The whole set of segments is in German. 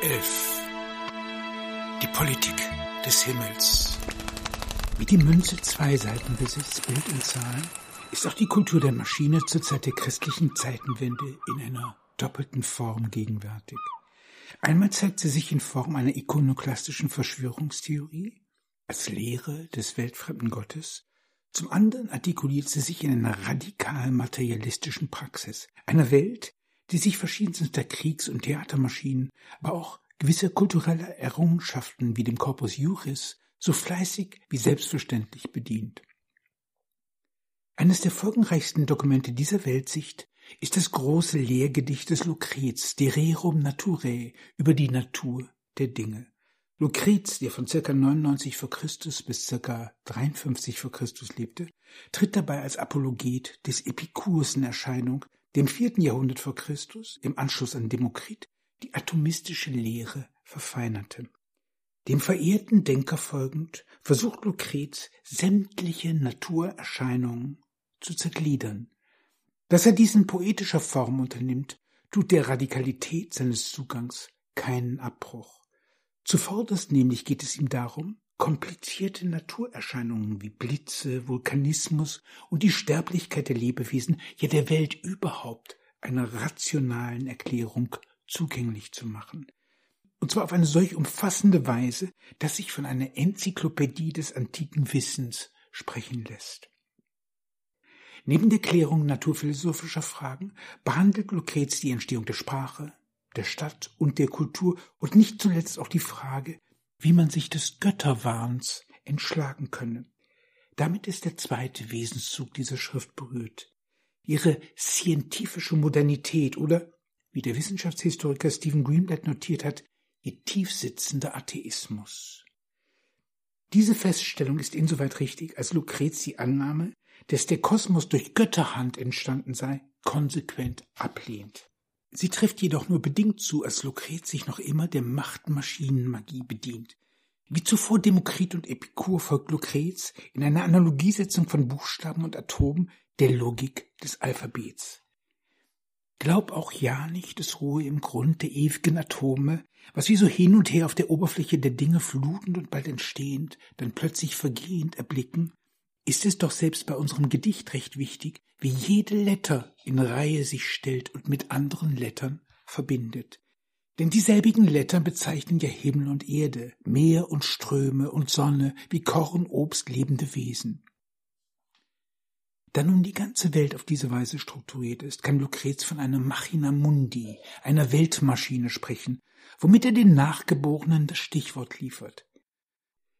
11. Die Politik des Himmels. Wie die Münze zwei Seiten besitzt, Bild und Zahlen, ist auch die Kultur der Maschine zur Zeit der christlichen Zeitenwende in einer doppelten Form gegenwärtig. Einmal zeigt sie sich in Form einer ikonoklastischen Verschwörungstheorie, als Lehre des weltfremden Gottes, zum anderen artikuliert sie sich in einer radikal materialistischen Praxis, einer Welt, die sich verschiedenster Kriegs- und Theatermaschinen, aber auch gewisser kultureller Errungenschaften wie dem Corpus Juris so fleißig wie selbstverständlich bedient. Eines der folgenreichsten Dokumente dieser Weltsicht ist das große Lehrgedicht des Lucrez, De Rerum Naturae, über die Natur der Dinge. Lucrez, der von circa 99 vor Christus bis circa 53 vor Christus lebte, tritt dabei als Apologet des Epikurs in Erscheinung, dem vierten Jahrhundert vor Christus, im Anschluss an Demokrit, die atomistische Lehre verfeinerte. Dem verehrten Denker folgend versucht Lucrez sämtliche Naturerscheinungen zu zergliedern. Dass er diesen poetischer Form unternimmt, tut der Radikalität seines Zugangs keinen Abbruch. Zuvorderst nämlich geht es ihm darum, komplizierte Naturerscheinungen wie Blitze, Vulkanismus und die Sterblichkeit der Lebewesen, ja der Welt überhaupt, einer rationalen Erklärung zugänglich zu machen. Und zwar auf eine solch umfassende Weise, dass sich von einer Enzyklopädie des antiken Wissens sprechen lässt. Neben der Klärung naturphilosophischer Fragen behandelt Lucrez die Entstehung der Sprache, der Stadt und der Kultur und nicht zuletzt auch die Frage, wie man sich des Götterwahns entschlagen könne. Damit ist der zweite Wesenszug dieser Schrift berührt. Ihre scientifische Modernität oder, wie der Wissenschaftshistoriker Stephen Greenblatt notiert hat, ihr tiefsitzender Atheismus. Diese Feststellung ist insoweit richtig, als Lucrez die Annahme, dass der Kosmos durch Götterhand entstanden sei, konsequent ablehnt. Sie trifft jedoch nur bedingt zu, als Lucrez sich noch immer der Machtmaschinenmagie bedient. Wie zuvor Demokrit und Epikur folgt Lucrez in einer Analogiesetzung von Buchstaben und Atomen der Logik des Alphabets. Glaub auch ja nicht, es ruhe im Grund der ewigen Atome, was wie so hin und her auf der Oberfläche der Dinge flutend und bald entstehend, dann plötzlich vergehend erblicken, ist es doch selbst bei unserem Gedicht recht wichtig, wie jede Letter in Reihe sich stellt und mit anderen Lettern verbindet. Denn dieselbigen Lettern bezeichnen ja Himmel und Erde, Meer und Ströme und Sonne, wie Korn, Obst, lebende Wesen. Da nun die ganze Welt auf diese Weise strukturiert ist, kann Lucrez von einer Machina Mundi, einer Weltmaschine sprechen, womit er den Nachgeborenen das Stichwort liefert.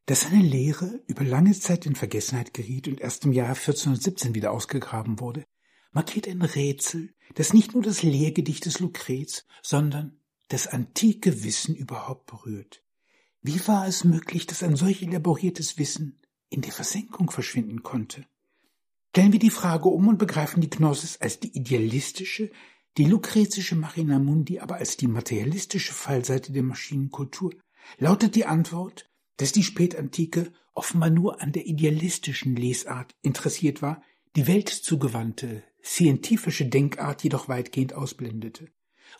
Dass seine Lehre über lange Zeit in Vergessenheit geriet und erst im Jahr 1417 wieder ausgegraben wurde, markiert ein Rätsel, das nicht nur das Lehrgedicht des Lucrez, sondern das antike Wissen überhaupt berührt. Wie war es möglich, dass ein solch elaboriertes Wissen in der Versenkung verschwinden konnte? Stellen wir die Frage um und begreifen die Gnosis als die idealistische, die lucrezische Machina Mundi aber als die materialistische Fallseite der Maschinenkultur, lautet die Antwort, dass die Spätantike offenbar nur an der idealistischen Lesart interessiert war, die weltzugewandte, scientifische Denkart jedoch weitgehend ausblendete.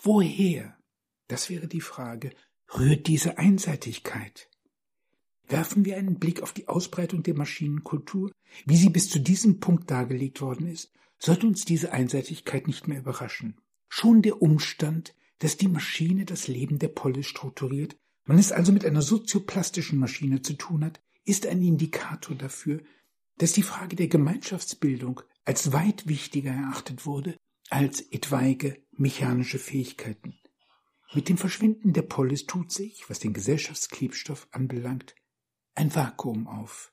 Woher, das wäre die Frage, rührt diese Einseitigkeit? Werfen wir einen Blick auf die Ausbreitung der Maschinenkultur, wie sie bis zu diesem Punkt dargelegt worden ist, sollte uns diese Einseitigkeit nicht mehr überraschen. Schon der Umstand, dass die Maschine das Leben der Polis strukturiert, man es also mit einer sozioplastischen Maschine zu tun hat, ist ein Indikator dafür, dass die Frage der Gemeinschaftsbildung als weit wichtiger erachtet wurde als etwaige mechanische Fähigkeiten. Mit dem Verschwinden der Polis tut sich, was den Gesellschaftsklebstoff anbelangt, ein Vakuum auf.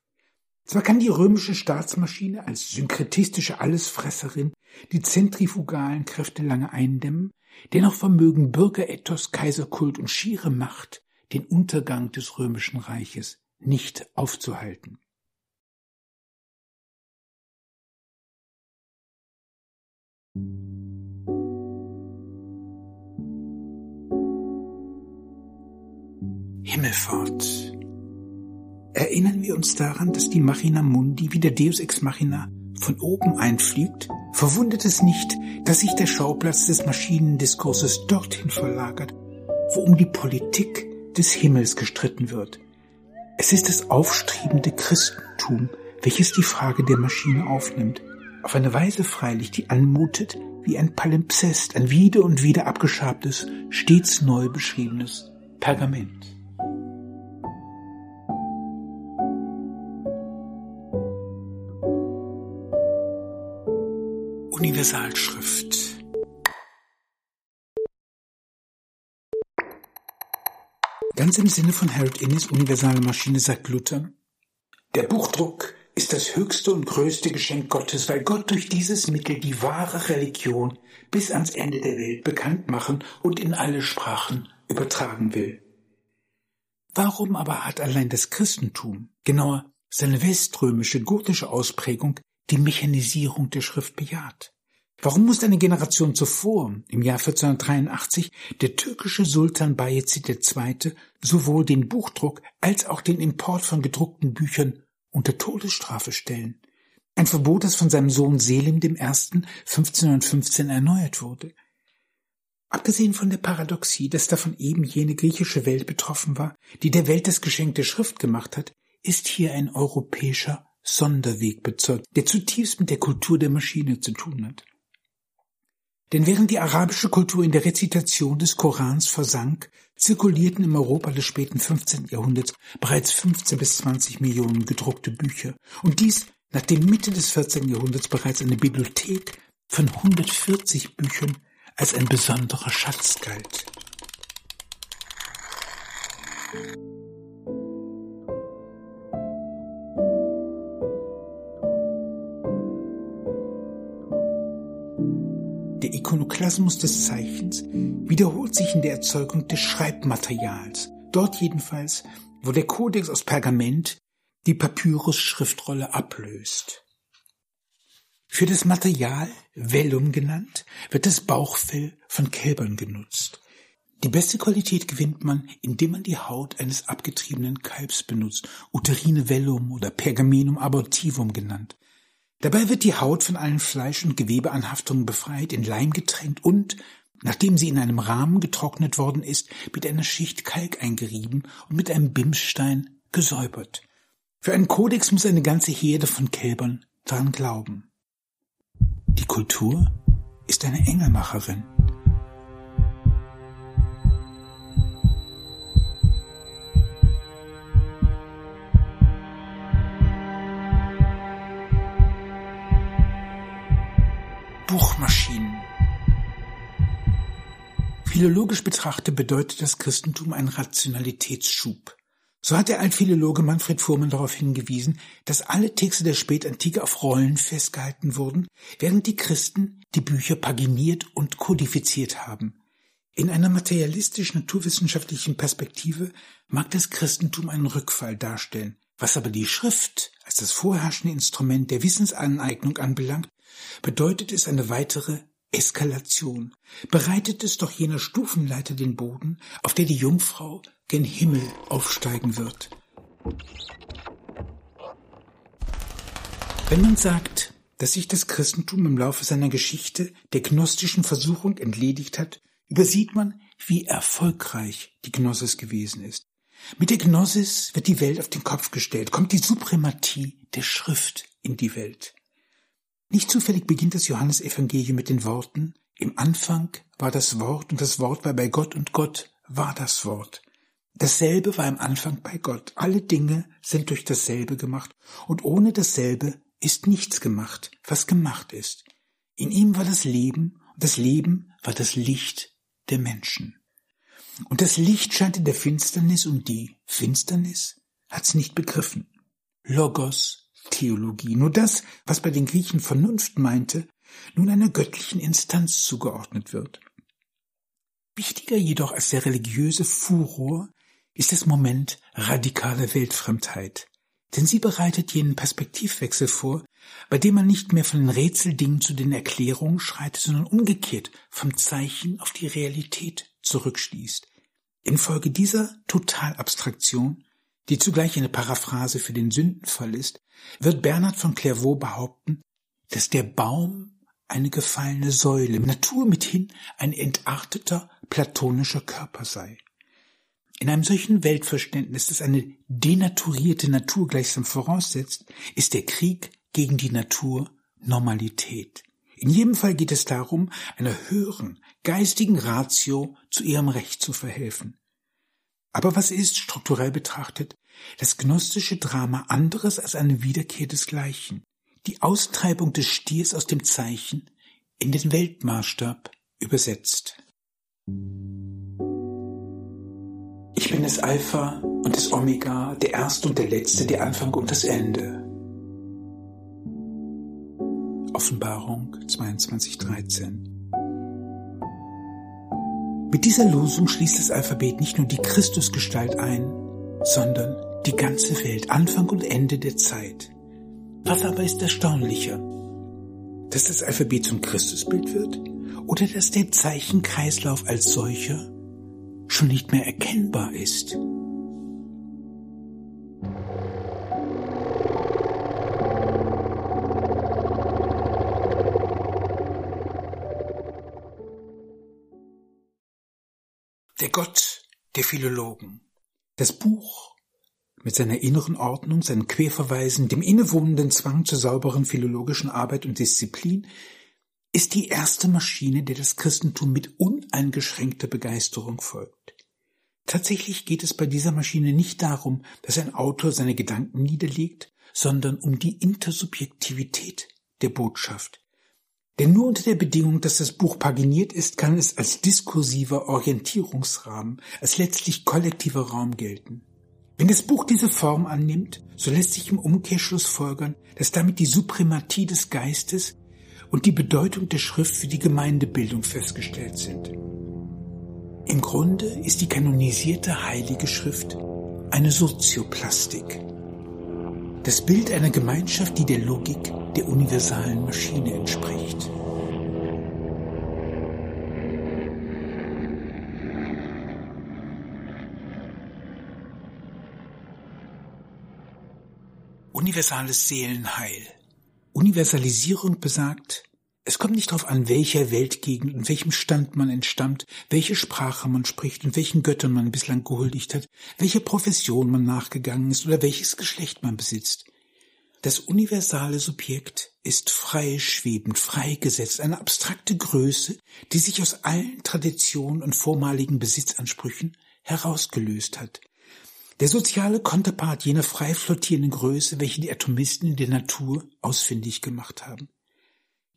Zwar kann die römische Staatsmaschine als synkretistische Allesfresserin die zentrifugalen Kräfte lange eindämmen, dennoch vermögen Bürgerethos, Kaiserkult und schiere Macht den Untergang des römischen Reiches nicht aufzuhalten. Himmelfahrt. Erinnern wir uns daran, dass die Machina Mundi wie der Deus Ex Machina von oben einfliegt, verwundert es nicht, dass sich der Schauplatz des Maschinendiskurses dorthin verlagert, wo um die Politik des Himmels gestritten wird. Es ist das aufstrebende Christentum, welches die Frage der Maschine aufnimmt. Auf eine Weise freilich, die anmutet wie ein Palimpsest, ein wieder und wieder abgeschabtes, stets neu beschriebenes Pergament. Universalschrift Ganz im Sinne von Harold Innes universale Maschine sagt Luther, der Buchdruck ist das höchste und größte Geschenk Gottes, weil Gott durch dieses Mittel die wahre Religion bis ans Ende der Welt bekannt machen und in alle Sprachen übertragen will. Warum aber hat allein das Christentum, genauer seine weströmische gotische Ausprägung, die Mechanisierung der Schrift bejaht? Warum muss eine Generation zuvor, im Jahr 1483, der türkische Sultan Bayezid II. sowohl den Buchdruck als auch den Import von gedruckten Büchern unter Todesstrafe stellen? Ein Verbot, das von seinem Sohn Selim I. 1515 erneuert wurde. Abgesehen von der Paradoxie, dass davon eben jene griechische Welt betroffen war, die der Welt das Geschenk der Schrift gemacht hat, ist hier ein europäischer Sonderweg bezeugt, der zutiefst mit der Kultur der Maschine zu tun hat. Denn während die arabische Kultur in der Rezitation des Korans versank, zirkulierten im Europa des späten 15. Jahrhunderts bereits 15 bis 20 Millionen gedruckte Bücher. Und dies nachdem Mitte des 14. Jahrhunderts bereits eine Bibliothek von 140 Büchern als ein besonderer Schatz galt. Ikonoklasmus des Zeichens wiederholt sich in der Erzeugung des Schreibmaterials. Dort jedenfalls, wo der Kodex aus Pergament die Papyrus-Schriftrolle ablöst. Für das Material, Vellum genannt, wird das Bauchfell von Kälbern genutzt. Die beste Qualität gewinnt man, indem man die Haut eines abgetriebenen Kalbs benutzt, Uterine Vellum oder Pergamenum abortivum genannt. Dabei wird die Haut von allen Fleisch- und Gewebeanhaftungen befreit, in Leim getränkt und, nachdem sie in einem Rahmen getrocknet worden ist, mit einer Schicht Kalk eingerieben und mit einem Bimsstein gesäubert. Für einen Kodex muss eine ganze Herde von Kälbern daran glauben. Die Kultur ist eine Engelmacherin. Buchmaschinen. Philologisch betrachtet bedeutet das Christentum einen Rationalitätsschub. So hat der Altphilologe Manfred Fuhrmann darauf hingewiesen, dass alle Texte der Spätantike auf Rollen festgehalten wurden, während die Christen die Bücher paginiert und kodifiziert haben. In einer materialistisch-naturwissenschaftlichen Perspektive mag das Christentum einen Rückfall darstellen, was aber die Schrift als das vorherrschende Instrument der Wissensaneignung anbelangt, bedeutet es eine weitere Eskalation. Bereitet es doch jener Stufenleiter den Boden, auf der die Jungfrau gen Himmel aufsteigen wird. Wenn man sagt, dass sich das Christentum im Laufe seiner Geschichte der gnostischen Versuchung entledigt hat, übersieht man, wie erfolgreich die Gnosis gewesen ist. Mit der Gnosis wird die Welt auf den Kopf gestellt, kommt die Suprematie der Schrift in die Welt. Nicht zufällig beginnt das Johannesevangelium mit den Worten, im Anfang war das Wort und das Wort war bei Gott und Gott war das Wort. Dasselbe war im Anfang bei Gott. Alle Dinge sind durch dasselbe gemacht und ohne dasselbe ist nichts gemacht, was gemacht ist. In ihm war das Leben und das Leben war das Licht der Menschen. Und das Licht scheint in der Finsternis und die Finsternis hat's nicht begriffen. Logos Theologie, nur das, was bei den Griechen Vernunft meinte, nun einer göttlichen Instanz zugeordnet wird. Wichtiger jedoch als der religiöse Furor ist das Moment radikaler Weltfremdheit, denn sie bereitet jenen Perspektivwechsel vor, bei dem man nicht mehr von den Rätseldingen zu den Erklärungen schreitet, sondern umgekehrt vom Zeichen auf die Realität zurückschließt. Infolge dieser Totalabstraktion die zugleich eine Paraphrase für den Sündenfall ist, wird Bernhard von Clairvaux behaupten, dass der Baum eine gefallene Säule, Natur mithin ein entarteter platonischer Körper sei. In einem solchen Weltverständnis, das eine denaturierte Natur gleichsam voraussetzt, ist der Krieg gegen die Natur Normalität. In jedem Fall geht es darum, einer höheren, geistigen Ratio zu ihrem Recht zu verhelfen. Aber was ist, strukturell betrachtet, das gnostische Drama anderes als eine Wiederkehr desgleichen? Die Austreibung des Stiers aus dem Zeichen in den Weltmaßstab übersetzt. Ich bin das Alpha und das Omega, der Erste und der Letzte, der Anfang und das Ende. Offenbarung 22.13 Mit dieser Losung schließt das Alphabet nicht nur die Christusgestalt ein, sondern die ganze Welt, Anfang und Ende der Zeit. Was aber ist erstaunlicher? Dass das Alphabet zum Christusbild wird oder dass der Zeichenkreislauf als solcher schon nicht mehr erkennbar ist? Der Gott der Philologen. Das Buch mit seiner inneren Ordnung, seinen Querverweisen, dem innewohnenden Zwang zur sauberen philologischen Arbeit und Disziplin, ist die erste Maschine, der das Christentum mit uneingeschränkter Begeisterung folgt. Tatsächlich geht es bei dieser Maschine nicht darum, dass ein Autor seine Gedanken niederlegt, sondern um die Intersubjektivität der Botschaft. Denn nur unter der Bedingung, dass das Buch paginiert ist, kann es als diskursiver Orientierungsrahmen, als letztlich kollektiver Raum gelten. Wenn das Buch diese Form annimmt, so lässt sich im Umkehrschluss folgern, dass damit die Suprematie des Geistes und die Bedeutung der Schrift für die Gemeindebildung festgestellt sind. Im Grunde ist die kanonisierte Heilige Schrift eine Sozioplastik. Das Bild einer Gemeinschaft, die der Logik der universalen Maschine entspricht. universales Seelenheil. Universalisierung besagt, es kommt nicht darauf an, welcher Weltgegend und welchem Stand man entstammt, welche Sprache man spricht und welchen Göttern man bislang gehuldigt hat, welche Profession man nachgegangen ist oder welches Geschlecht man besitzt. Das universale Subjekt ist frei schwebend, freigesetzt, eine abstrakte Größe, die sich aus allen Traditionen und vormaligen Besitzansprüchen herausgelöst hat, der soziale Konterpart jener frei flottierenden Größe, welche die Atomisten in der Natur ausfindig gemacht haben.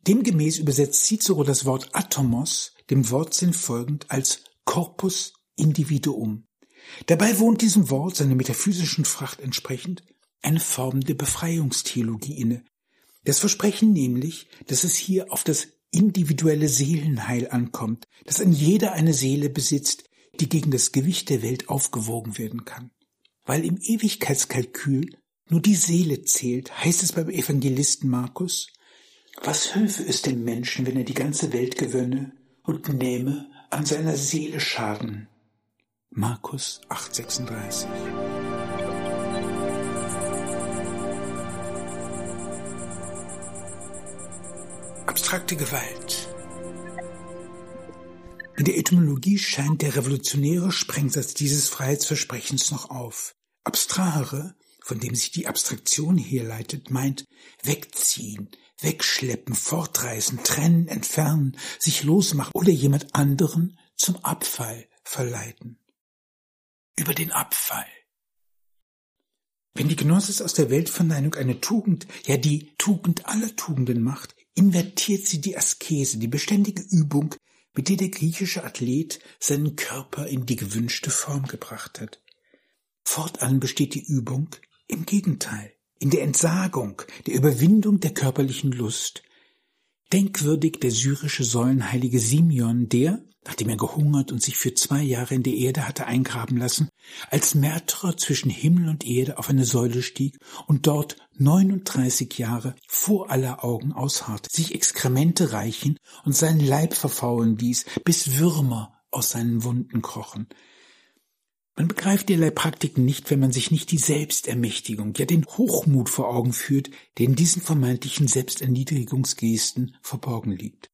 Demgemäß übersetzt Cicero das Wort Atomos dem Wortsinn folgend als Corpus Individuum. Dabei wohnt diesem Wort seiner metaphysischen Fracht entsprechend eine Form der Befreiungstheologie inne. Das Versprechen nämlich, dass es hier auf das individuelle Seelenheil ankommt, dass ein jeder eine Seele besitzt, die gegen das Gewicht der Welt aufgewogen werden kann. Weil im Ewigkeitskalkül nur die Seele zählt, heißt es beim Evangelisten Markus, was hülfe es dem Menschen, wenn er die ganze Welt gewönne und nähme an seiner Seele Schaden? Markus 8,36 Abstrakte Gewalt In der Etymologie scheint der revolutionäre Sprengsatz dieses Freiheitsversprechens noch auf. Abstrahere, von dem sich die Abstraktion herleitet, meint wegziehen, wegschleppen, fortreißen, trennen, entfernen, sich losmachen oder jemand anderen zum Abfall verleiten. Über den Abfall. Wenn die Gnosis aus der Weltverneinung eine Tugend, ja die Tugend aller Tugenden macht, invertiert sie die Askese, die beständige Übung, mit der der griechische Athlet seinen Körper in die gewünschte Form gebracht hat. Fortan besteht die Übung im Gegenteil, in der Entsagung, der Überwindung der körperlichen Lust. Denkwürdig der syrische Säulenheilige Simeon, der, nachdem er gehungert und sich für zwei Jahre in der Erde hatte eingraben lassen, als Märtyrer zwischen Himmel und Erde auf eine Säule stieg und dort 39 Jahre vor aller Augen ausharrte, sich Exkremente reichen und seinen Leib verfaulen ließ, bis Würmer aus seinen Wunden krochen. Man begreift derlei Praktiken nicht, wenn man sich nicht die Selbstermächtigung, ja den Hochmut vor Augen führt, der in diesen vermeintlichen Selbsterniedrigungsgesten verborgen liegt.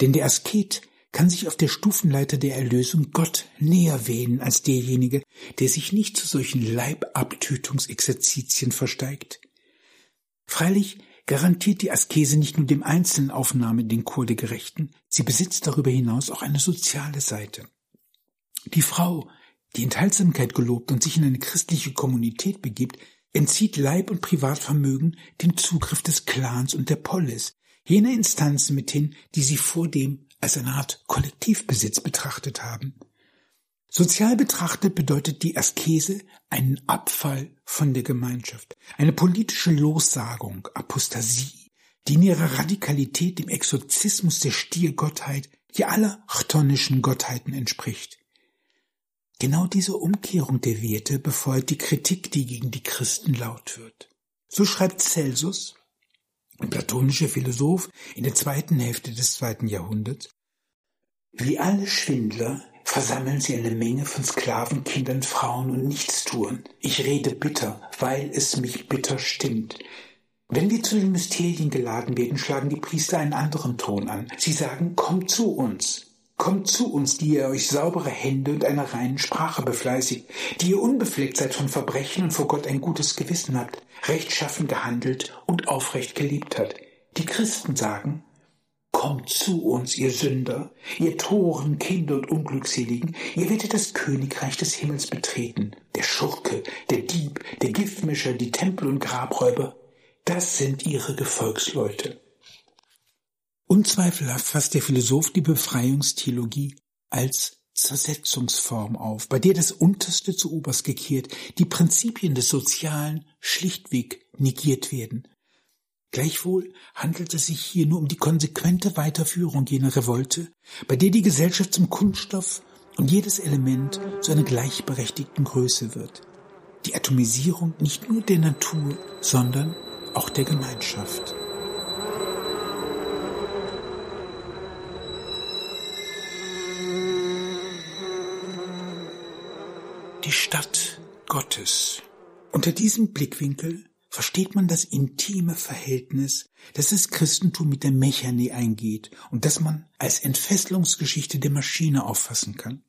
Denn der Asket kann sich auf der Stufenleiter der Erlösung Gott näher wähnen als derjenige, der sich nicht zu solchen Leibabtötungsexerzitien versteigt. Freilich garantiert die Askese nicht nur dem Einzelnen Aufnahme in den Chor der Gerechten, sie besitzt darüber hinaus auch eine soziale Seite. Die Frau, die Enthaltsamkeit gelobt und sich in eine christliche Kommunität begibt, entzieht Leib und Privatvermögen dem Zugriff des Clans und der Polis, jener Instanzen mithin, die sie vor dem als eine Art Kollektivbesitz betrachtet haben. Sozial betrachtet bedeutet die Askese einen Abfall von der Gemeinschaft, eine politische Lossagung, Apostasie, die in ihrer Radikalität dem Exorzismus der Stiergottheit, die aller chtonischen Gottheiten entspricht. Genau diese Umkehrung der Werte befeuert die Kritik, die gegen die Christen laut wird. So schreibt Celsus, ein platonischer Philosoph in der zweiten Hälfte des zweiten Jahrhunderts, wie alle Schwindler versammeln sie eine Menge von Sklaven, Kindern, Frauen und Nichtstun. Ich rede bitter, weil es mich bitter stimmt. Wenn wir zu den Mysterien geladen werden, schlagen die Priester einen anderen Ton an. Sie sagen, kommt zu uns. Kommt zu uns, die ihr euch saubere Hände und einer reinen Sprache befleißigt, die ihr unbefleckt seid von Verbrechen und vor Gott ein gutes Gewissen habt, rechtschaffen gehandelt und aufrecht gelebt habt. Die Christen sagen, Kommt zu uns, ihr Sünder, ihr Toren, Kinder und Unglückseligen, ihr werdet das Königreich des Himmels betreten. Der Schurke, der Dieb, der Giftmischer, die Tempel- und Grabräuber, das sind ihre Gefolgsleute. Unzweifelhaft fasst der Philosoph die Befreiungstheologie als Zersetzungsform auf, bei der das Unterste zu Oberst gekehrt, die Prinzipien des Sozialen schlichtweg negiert werden. Gleichwohl handelt es sich hier nur um die konsequente Weiterführung jener Revolte, bei der die Gesellschaft zum Kunststoff und jedes Element zu einer gleichberechtigten Größe wird. Die Atomisierung nicht nur der Natur, sondern auch der Gemeinschaft. Die Stadt Gottes. Unter diesem Blickwinkel versteht man das intime Verhältnis, das das Christentum mit der Mechanie eingeht und das man als Entfesselungsgeschichte der Maschine auffassen kann.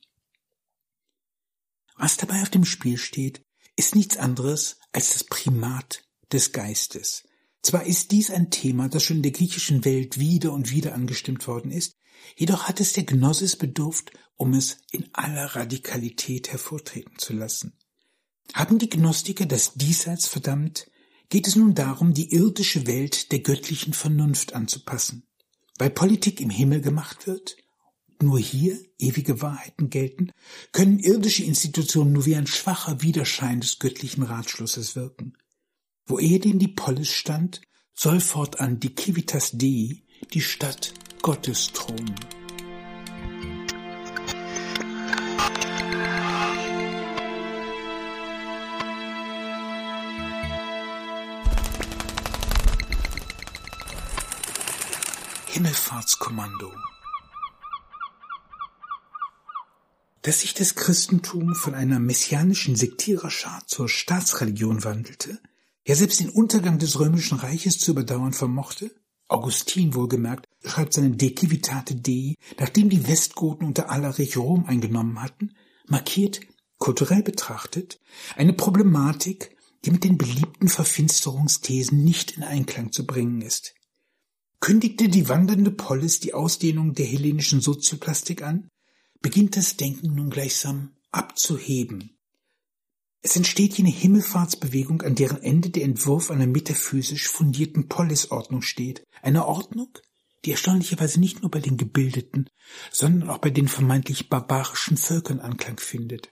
Was dabei auf dem Spiel steht, ist nichts anderes als das Primat des Geistes. Zwar ist dies ein Thema, das schon in der griechischen Welt wieder und wieder angestimmt worden ist, jedoch hat es der Gnosis bedurft, um es in aller Radikalität hervortreten zu lassen. Haben die Gnostiker das Diesseits verdammt, geht es nun darum, die irdische Welt der göttlichen Vernunft anzupassen. Weil Politik im Himmel gemacht wird, nur hier ewige Wahrheiten gelten, können irdische Institutionen nur wie ein schwacher Widerschein des göttlichen Ratschlusses wirken. Wo ehedem die Polis stand, soll fortan die Civitas Dei, die Stadt Gottes thronen. Himmelfahrtskommando. Dass sich das Christentum von einer messianischen Sektiererschar zur Staatsreligion wandelte, ja selbst den Untergang des römischen Reiches zu überdauern vermochte, Augustin wohlgemerkt schreibt seine De Civitate Dei, nachdem die Westgoten unter Alarich Rom eingenommen hatten, markiert, kulturell betrachtet, eine Problematik, die mit den beliebten Verfinsterungsthesen nicht in Einklang zu bringen ist kündigte die wandernde Polis die Ausdehnung der hellenischen Sozioplastik an, beginnt das Denken nun gleichsam abzuheben. Es entsteht jene Himmelfahrtsbewegung, an deren Ende der Entwurf einer metaphysisch fundierten Polisordnung steht, einer Ordnung, die erstaunlicherweise nicht nur bei den Gebildeten, sondern auch bei den vermeintlich barbarischen Völkern Anklang findet.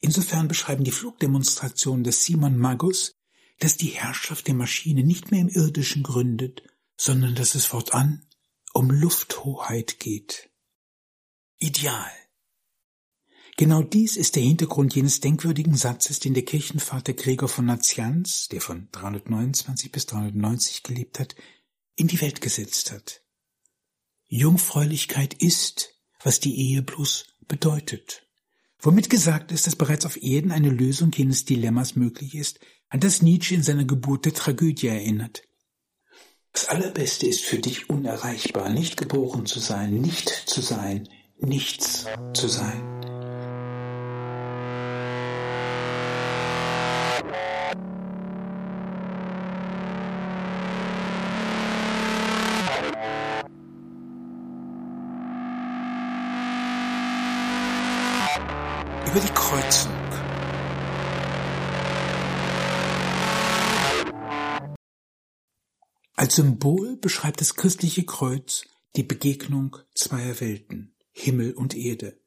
Insofern beschreiben die Flugdemonstrationen des Simon Magus, dass die Herrschaft der Maschine nicht mehr im Irdischen gründet, sondern dass es fortan um Lufthoheit geht. Ideal. Genau dies ist der Hintergrund jenes denkwürdigen Satzes, den der Kirchenvater Gregor von Nazianz, der von 329 bis 390 gelebt hat, in die Welt gesetzt hat. Jungfräulichkeit ist, was die Ehe bloß bedeutet. Womit gesagt ist, dass bereits auf Erden eine Lösung jenes Dilemmas möglich ist, an das Nietzsche in seiner Geburt der Tragödie erinnert. Das Allerbeste ist für dich unerreichbar, nicht geboren zu sein, nicht zu sein, nichts zu sein. Kreuzung Als Symbol beschreibt das christliche Kreuz die Begegnung zweier Welten, Himmel und Erde.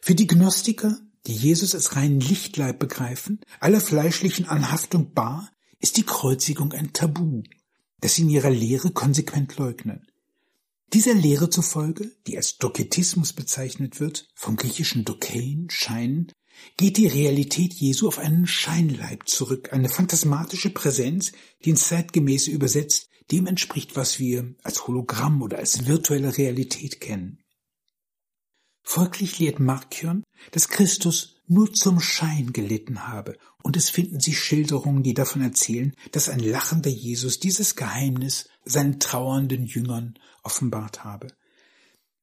Für die Gnostiker, die Jesus als reinen Lichtleib begreifen, aller fleischlichen Anhaftung bar, ist die Kreuzigung ein Tabu, das sie in ihrer Lehre konsequent leugnen. Dieser Lehre zufolge, die als Doketismus bezeichnet wird, vom griechischen Dokein, Schein, geht die Realität Jesu auf einen Scheinleib zurück, eine phantasmatische Präsenz, die ins Zeitgemäße übersetzt dem entspricht, was wir als Hologramm oder als virtuelle Realität kennen. Folglich lehrt Markion, dass Christus nur zum Schein gelitten habe, und es finden sich Schilderungen, die davon erzählen, dass ein lachender Jesus dieses Geheimnis seinen trauernden Jüngern offenbart habe.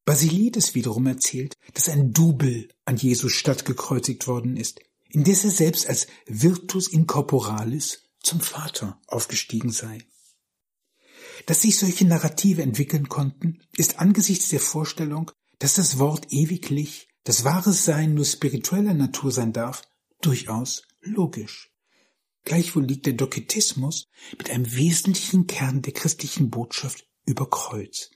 Basilides wiederum erzählt, dass ein Double an Jesus stattgekreuzigt worden ist, indes er selbst als Virtus incorporalis zum Vater aufgestiegen sei. Dass sich solche Narrative entwickeln konnten, ist angesichts der Vorstellung, dass das Wort ewiglich, das wahres Sein nur spiritueller Natur sein darf, durchaus logisch. Gleichwohl liegt der Doketismus mit einem wesentlichen Kern der christlichen Botschaft über Kreuz.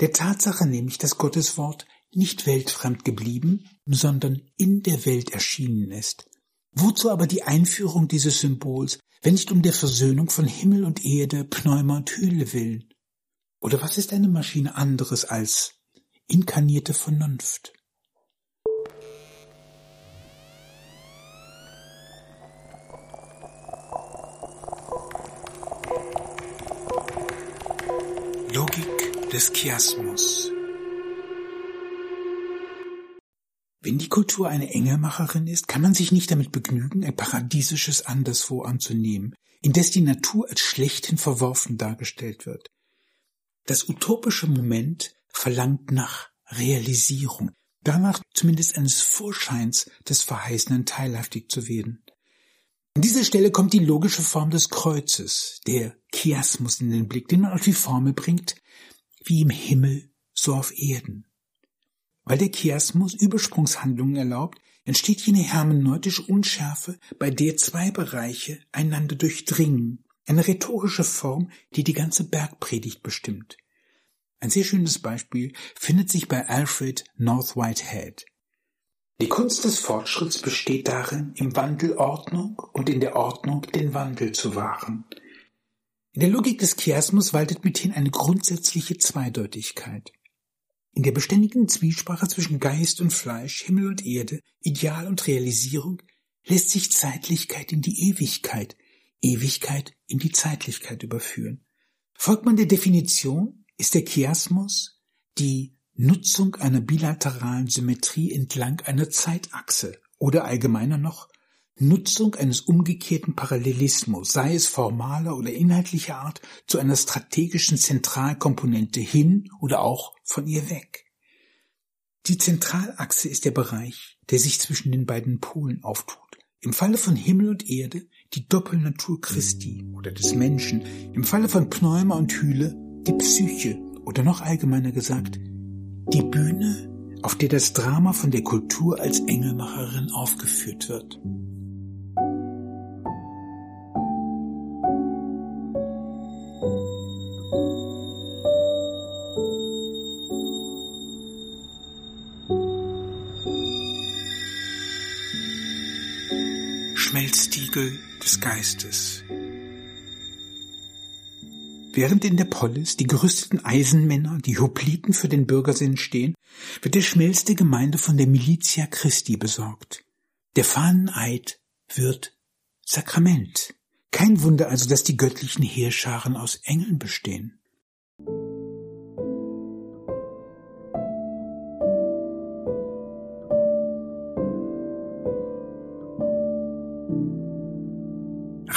Der Tatsache nämlich, dass Gottes Wort nicht weltfremd geblieben, sondern in der Welt erschienen ist. Wozu aber die Einführung dieses Symbols, wenn nicht um der Versöhnung von Himmel und Erde, Pneuma und Hülle willen? Oder was ist eine Maschine anderes als inkarnierte Vernunft? Des Chiasmus Wenn die Kultur eine Engelmacherin ist, kann man sich nicht damit begnügen, ein paradiesisches Anderswo anzunehmen, indes die Natur als schlechthin verworfen dargestellt wird. Das utopische Moment verlangt nach Realisierung, danach zumindest eines Vorscheins des Verheißenen teilhaftig zu werden. An dieser Stelle kommt die logische Form des Kreuzes, der Chiasmus in den Blick, den man auf die Formel bringt, wie im Himmel, so auf Erden. Weil der Chiasmus Übersprungshandlungen erlaubt, entsteht jene hermeneutische Unschärfe, bei der zwei Bereiche einander durchdringen, eine rhetorische Form, die die ganze Bergpredigt bestimmt. Ein sehr schönes Beispiel findet sich bei Alfred North Whitehead. Die Kunst des Fortschritts besteht darin, im Wandel Ordnung und in der Ordnung den Wandel zu wahren. In der Logik des Chiasmus waltet mithin eine grundsätzliche Zweideutigkeit. In der beständigen Zwiesprache zwischen Geist und Fleisch, Himmel und Erde, Ideal und Realisierung lässt sich Zeitlichkeit in die Ewigkeit, Ewigkeit in die Zeitlichkeit überführen. Folgt man der Definition, ist der Chiasmus die Nutzung einer bilateralen Symmetrie entlang einer Zeitachse oder allgemeiner noch Nutzung eines umgekehrten Parallelismus, sei es formaler oder inhaltlicher Art, zu einer strategischen Zentralkomponente hin oder auch von ihr weg. Die Zentralachse ist der Bereich, der sich zwischen den beiden Polen auftut. Im Falle von Himmel und Erde die Doppelnatur Christi oder des Menschen, im Falle von Pneuma und Hühle die Psyche oder noch allgemeiner gesagt die Bühne, auf der das Drama von der Kultur als Engelmacherin aufgeführt wird. Schmelztiegel des Geistes. Während in der Polis die gerüsteten Eisenmänner, die Hopliten für den Bürgersinn stehen, wird der Schmelz der Gemeinde von der Militia Christi besorgt. Der Fahneneid wird Sakrament. Kein Wunder also, dass die göttlichen Heerscharen aus Engeln bestehen.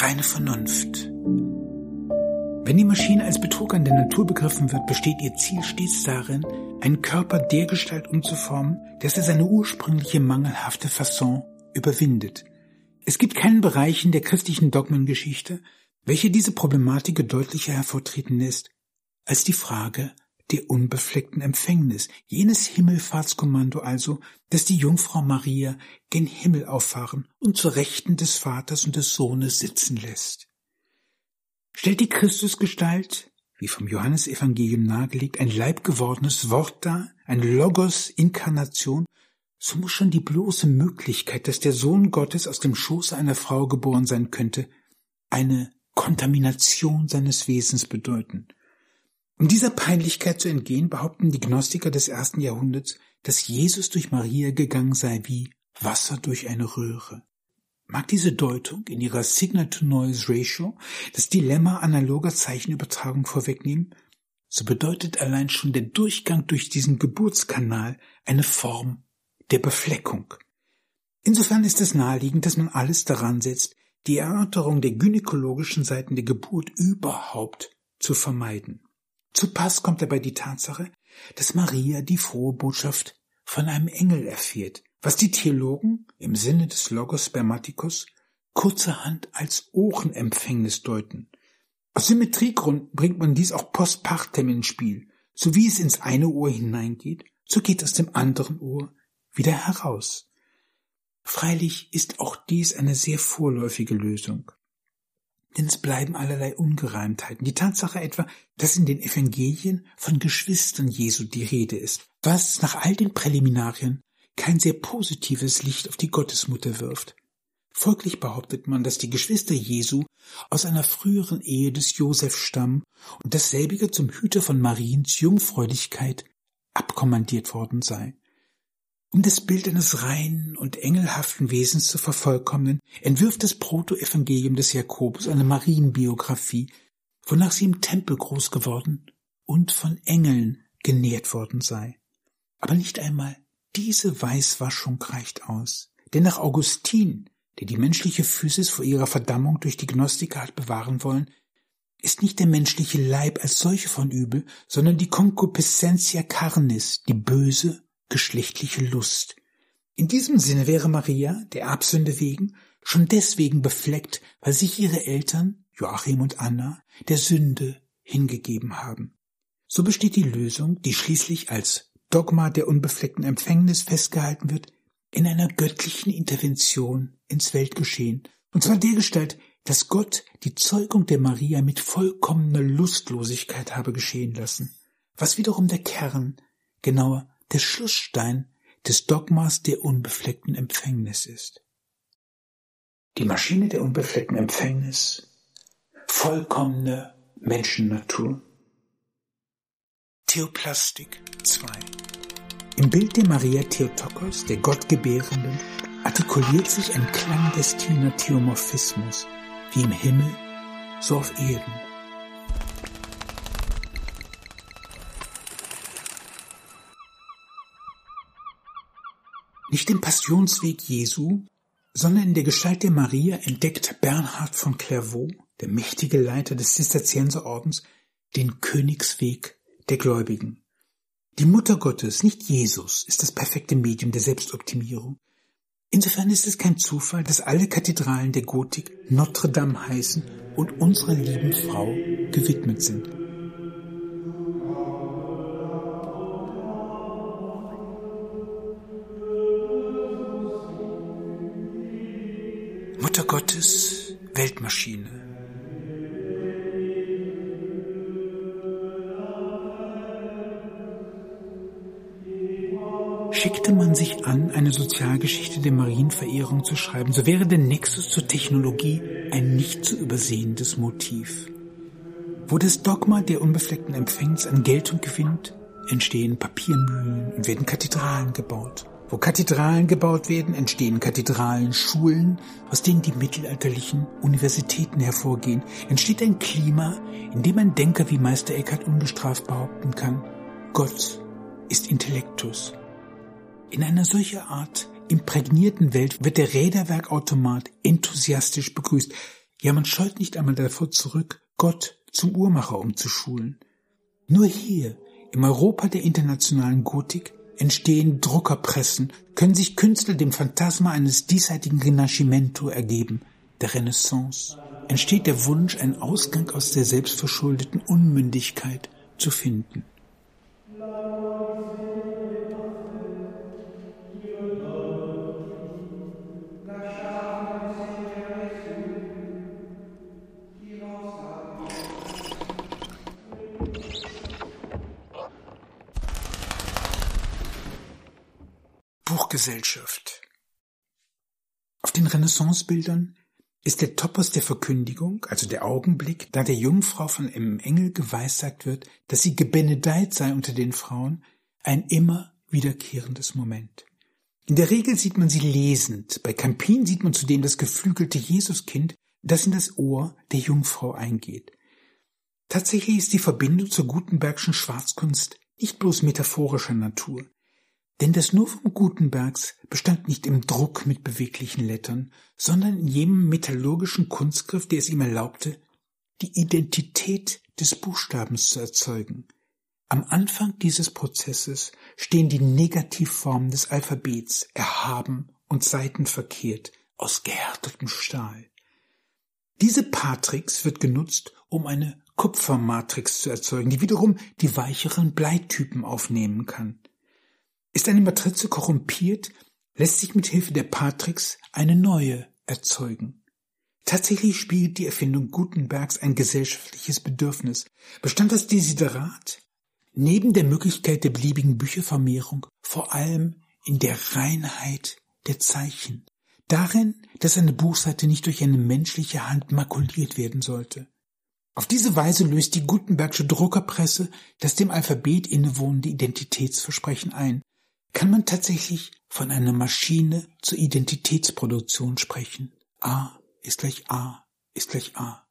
Reine Vernunft. Wenn die Maschine als Betrug an der Natur begriffen wird, besteht ihr Ziel stets darin, einen Körper dergestalt umzuformen, dass er seine ursprüngliche mangelhafte Fasson überwindet. Es gibt keinen Bereich in der christlichen Dogmengeschichte, welche diese Problematik deutlicher hervortreten lässt, als die Frage der unbefleckten Empfängnis, jenes Himmelfahrtskommando also, das die Jungfrau Maria gen Himmel auffahren und zur Rechten des Vaters und des Sohnes sitzen lässt. Stellt die Christusgestalt, wie vom Johannesevangelium nahegelegt, ein leibgewordenes Wort dar, ein Logos-Inkarnation, so muss schon die bloße Möglichkeit, dass der Sohn Gottes aus dem Schoße einer Frau geboren sein könnte, eine Kontamination seines Wesens bedeuten. Um dieser Peinlichkeit zu entgehen, behaupten die Gnostiker des ersten Jahrhunderts, dass Jesus durch Maria gegangen sei wie Wasser durch eine Röhre. Mag diese Deutung in ihrer Signal-to-Noise-Ratio das Dilemma analoger Zeichenübertragung vorwegnehmen, so bedeutet allein schon der Durchgang durch diesen Geburtskanal eine Form der Befleckung. Insofern ist es naheliegend, dass man alles daran setzt, die Erörterung der gynäkologischen Seiten der Geburt überhaupt zu vermeiden. Zu Pass kommt dabei die Tatsache, dass Maria die frohe Botschaft von einem Engel erfährt, was die Theologen im Sinne des Logos Spermaticus kurzerhand als Ohrenempfängnis deuten. Aus Symmetriegründen bringt man dies auch post partem ins Spiel. So wie es ins eine Ohr hineingeht, so geht aus dem anderen Ohr wieder heraus. Freilich ist auch dies eine sehr vorläufige Lösung denn es bleiben allerlei Ungereimtheiten. Die Tatsache etwa, dass in den Evangelien von Geschwistern Jesu die Rede ist, was nach all den Präliminarien kein sehr positives Licht auf die Gottesmutter wirft. Folglich behauptet man, dass die Geschwister Jesu aus einer früheren Ehe des Josef stammen und dasselbige zum Hüter von Mariens Jungfräulichkeit abkommandiert worden sei. Um das Bild eines reinen und engelhaften Wesens zu vervollkommnen, entwirft das Protoevangelium des Jakobus eine Marienbiografie, wonach sie im Tempel groß geworden und von Engeln genährt worden sei. Aber nicht einmal diese Weißwaschung reicht aus. Denn nach Augustin, der die menschliche Physis vor ihrer Verdammung durch die Gnostiker hat bewahren wollen, ist nicht der menschliche Leib als solche von übel, sondern die Concupiscentia carnis, die böse geschlechtliche Lust. In diesem Sinne wäre Maria, der Erbsünde wegen, schon deswegen befleckt, weil sich ihre Eltern, Joachim und Anna, der Sünde hingegeben haben. So besteht die Lösung, die schließlich als Dogma der unbefleckten Empfängnis festgehalten wird, in einer göttlichen Intervention ins Weltgeschehen, und zwar dergestalt, dass Gott die Zeugung der Maria mit vollkommener Lustlosigkeit habe geschehen lassen, was wiederum der Kern, genauer der Schlussstein des Dogmas der unbefleckten Empfängnis ist. Die Maschine der unbefleckten Empfängnis, vollkommene Menschennatur. Theoplastik 2 Im Bild der Maria Theotokos, der Gottgebärenden, artikuliert sich ein clandestiner Theomorphismus, wie im Himmel, so auf Erden. Nicht im Passionsweg Jesu, sondern in der Gestalt der Maria entdeckt Bernhard von Clairvaux, der mächtige Leiter des Zisterzienserordens, den Königsweg der Gläubigen. Die Mutter Gottes, nicht Jesus, ist das perfekte Medium der Selbstoptimierung. Insofern ist es kein Zufall, dass alle Kathedralen der Gotik Notre Dame heißen und unserer lieben Frau gewidmet sind. Gottes Weltmaschine. Schickte man sich an, eine Sozialgeschichte der Marienverehrung zu schreiben, so wäre der Nexus zur Technologie ein nicht zu übersehendes Motiv. Wo das Dogma der unbefleckten Empfängnis an Geltung gewinnt, entstehen Papiermühlen und werden Kathedralen gebaut. Wo Kathedralen gebaut werden, entstehen Kathedralen-Schulen, aus denen die mittelalterlichen Universitäten hervorgehen. Entsteht ein Klima, in dem ein Denker wie Meister Eckhart ungestraft behaupten kann, Gott ist Intellektus. In einer solchen Art imprägnierten Welt wird der Räderwerkautomat enthusiastisch begrüßt. Ja, man scheut nicht einmal davor zurück, Gott zum Uhrmacher umzuschulen. Nur hier, im Europa der internationalen Gotik, entstehen Druckerpressen, können sich Künstler dem Phantasma eines diesseitigen Rinascimento ergeben, der Renaissance. Entsteht der Wunsch, einen Ausgang aus der selbstverschuldeten Unmündigkeit zu finden. Buchgesellschaft. Auf den Renaissancebildern ist der Topos der Verkündigung, also der Augenblick, da der Jungfrau von einem Engel geweissagt wird, dass sie gebenedeit sei unter den Frauen, ein immer wiederkehrendes Moment. In der Regel sieht man sie lesend. Bei Campin sieht man zudem das geflügelte Jesuskind, das in das Ohr der Jungfrau eingeht. Tatsächlich ist die Verbindung zur Gutenbergschen Schwarzkunst nicht bloß metaphorischer Natur. Denn das Nur vom Gutenbergs bestand nicht im Druck mit beweglichen Lettern, sondern in jenem metallurgischen Kunstgriff, der es ihm erlaubte, die Identität des Buchstabens zu erzeugen. Am Anfang dieses Prozesses stehen die Negativformen des Alphabets, erhaben und seitenverkehrt, aus gehärtetem Stahl. Diese Patrix wird genutzt, um eine Kupfermatrix zu erzeugen, die wiederum die weicheren Bleitypen aufnehmen kann. Ist eine Matrize korrumpiert, lässt sich mit Hilfe der Patrix eine neue erzeugen. Tatsächlich spielt die Erfindung Gutenbergs ein gesellschaftliches Bedürfnis. Bestand das Desiderat neben der Möglichkeit der beliebigen Büchervermehrung vor allem in der Reinheit der Zeichen, darin, dass eine Buchseite nicht durch eine menschliche Hand makuliert werden sollte. Auf diese Weise löst die Gutenbergsche Druckerpresse das dem Alphabet innewohnende Identitätsversprechen ein, kann man tatsächlich von einer Maschine zur Identitätsproduktion sprechen. A ist gleich A ist gleich A.